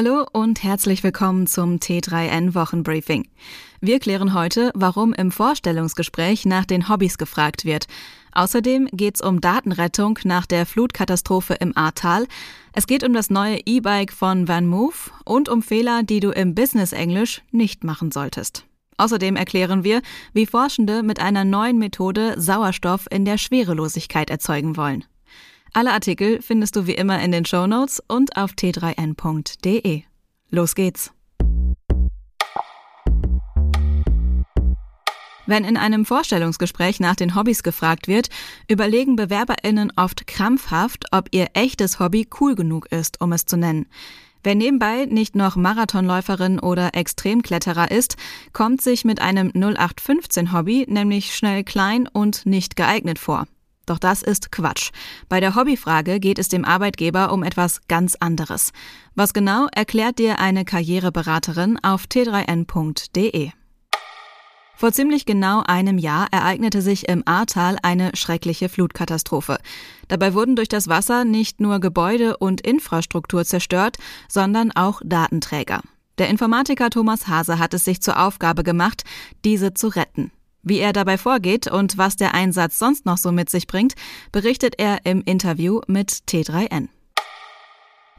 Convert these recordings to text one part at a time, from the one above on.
Hallo und herzlich willkommen zum T3N Wochenbriefing. Wir klären heute, warum im Vorstellungsgespräch nach den Hobbys gefragt wird. Außerdem geht's um Datenrettung nach der Flutkatastrophe im Ahrtal. Es geht um das neue E-Bike von Van Move und um Fehler, die du im Business Englisch nicht machen solltest. Außerdem erklären wir, wie Forschende mit einer neuen Methode Sauerstoff in der Schwerelosigkeit erzeugen wollen. Alle Artikel findest du wie immer in den Show Notes und auf t3n.de. Los geht's! Wenn in einem Vorstellungsgespräch nach den Hobbys gefragt wird, überlegen BewerberInnen oft krampfhaft, ob ihr echtes Hobby cool genug ist, um es zu nennen. Wer nebenbei nicht noch Marathonläuferin oder Extremkletterer ist, kommt sich mit einem 0815 Hobby nämlich schnell klein und nicht geeignet vor. Doch das ist Quatsch. Bei der Hobbyfrage geht es dem Arbeitgeber um etwas ganz anderes. Was genau erklärt dir eine Karriereberaterin auf t3n.de. Vor ziemlich genau einem Jahr ereignete sich im Ahrtal eine schreckliche Flutkatastrophe. Dabei wurden durch das Wasser nicht nur Gebäude und Infrastruktur zerstört, sondern auch Datenträger. Der Informatiker Thomas Hase hat es sich zur Aufgabe gemacht, diese zu retten. Wie er dabei vorgeht und was der Einsatz sonst noch so mit sich bringt, berichtet er im Interview mit T3N.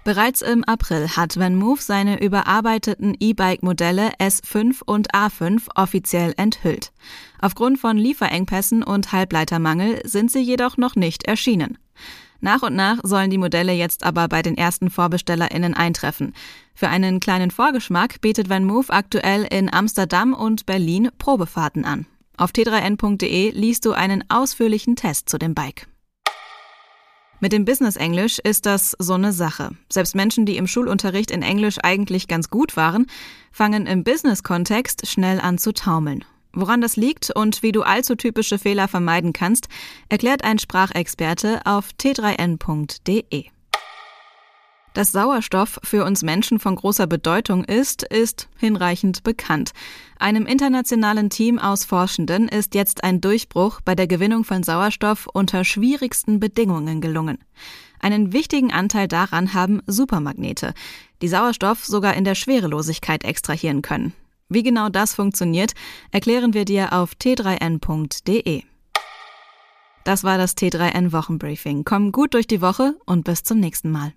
Bereits im April hat VanMoof seine überarbeiteten E-Bike-Modelle S5 und A5 offiziell enthüllt. Aufgrund von Lieferengpässen und Halbleitermangel sind sie jedoch noch nicht erschienen. Nach und nach sollen die Modelle jetzt aber bei den ersten VorbestellerInnen eintreffen. Für einen kleinen Vorgeschmack bietet VanMoof aktuell in Amsterdam und Berlin Probefahrten an. Auf t3n.de liest du einen ausführlichen Test zu dem Bike. Mit dem Business Englisch ist das so eine Sache. Selbst Menschen, die im Schulunterricht in Englisch eigentlich ganz gut waren, fangen im Business-Kontext schnell an zu taumeln. Woran das liegt und wie du allzu typische Fehler vermeiden kannst, erklärt ein Sprachexperte auf t3n.de. Dass Sauerstoff für uns Menschen von großer Bedeutung ist, ist hinreichend bekannt. Einem internationalen Team aus Forschenden ist jetzt ein Durchbruch bei der Gewinnung von Sauerstoff unter schwierigsten Bedingungen gelungen. Einen wichtigen Anteil daran haben Supermagnete, die Sauerstoff sogar in der Schwerelosigkeit extrahieren können. Wie genau das funktioniert, erklären wir dir auf t3n.de. Das war das T3N Wochenbriefing. Komm gut durch die Woche und bis zum nächsten Mal.